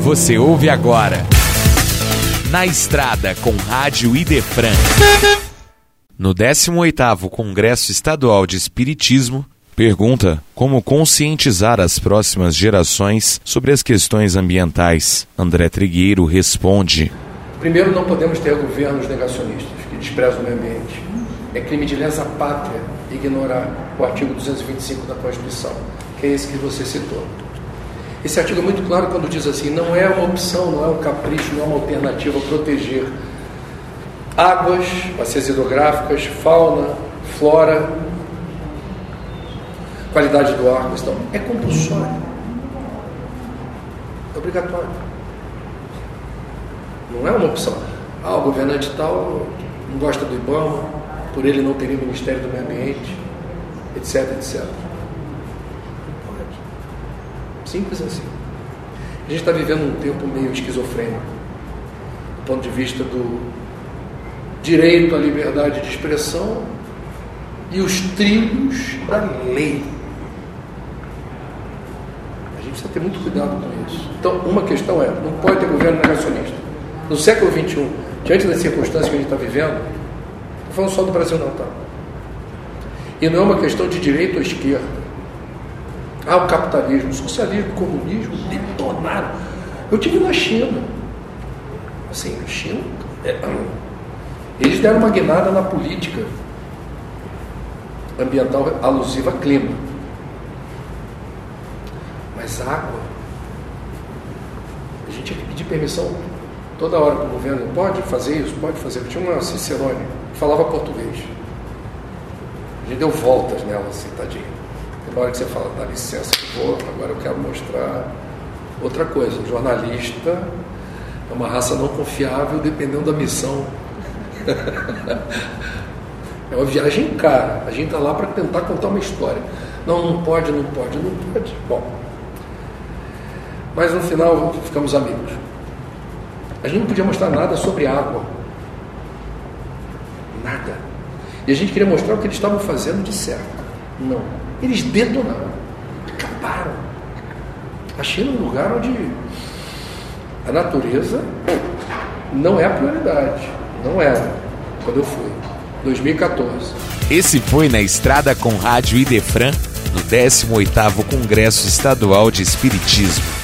Você ouve agora. Na Estrada com Rádio Idefran. No 18º Congresso Estadual de Espiritismo, pergunta como conscientizar as próximas gerações sobre as questões ambientais. André Trigueiro responde: Primeiro, não podemos ter governos negacionistas que desprezam o meio ambiente. É crime de lesa pátria ignorar o artigo 225 da Constituição, que é esse que você citou. Esse artigo é muito claro quando diz assim: não é uma opção, não é um capricho, não é uma alternativa proteger águas, bacias hidrográficas, fauna, flora, qualidade do ar, questão. É compulsório. É obrigatório. Não é uma opção. Ah, o governante tal não gosta do IBAMA, por ele não teria o Ministério do Meio Ambiente, etc, etc. Simples assim. A gente está vivendo um tempo meio esquizofrênico, do ponto de vista do direito à liberdade de expressão e os trilhos da lei. A gente precisa ter muito cuidado com isso. Então, uma questão é: não pode ter governo negacionista. No século XXI, diante das circunstâncias que a gente está vivendo, não falando só do Brasil, não, tá? E não é uma questão de direita ou esquerda. Ah, o capitalismo, o socialismo, o comunismo detonaram. Eu tive na China. Assim, na China, é, eles deram uma guinada na política ambiental alusiva a clima. Mas água, a gente tinha que pedir permissão toda hora para o governo. Pode fazer isso, pode fazer. Tinha uma Cicerone que falava português. A gente deu voltas nela, assim, tadinha. Uma hora que você fala, dá licença que vou, agora eu quero mostrar outra coisa. O jornalista é uma raça não confiável dependendo da missão. é uma viagem cara. A gente está lá para tentar contar uma história. Não, não pode, não pode, não pode. Bom. Mas no final ficamos amigos. A gente não podia mostrar nada sobre água. Nada. E a gente queria mostrar o que eles estavam fazendo de certo. Não. Eles detonaram. Acabaram. A China é um lugar onde a natureza não é a prioridade. Não era. Quando eu fui. 2014. Esse foi na Estrada com Rádio Idefran, no 18º Congresso Estadual de Espiritismo.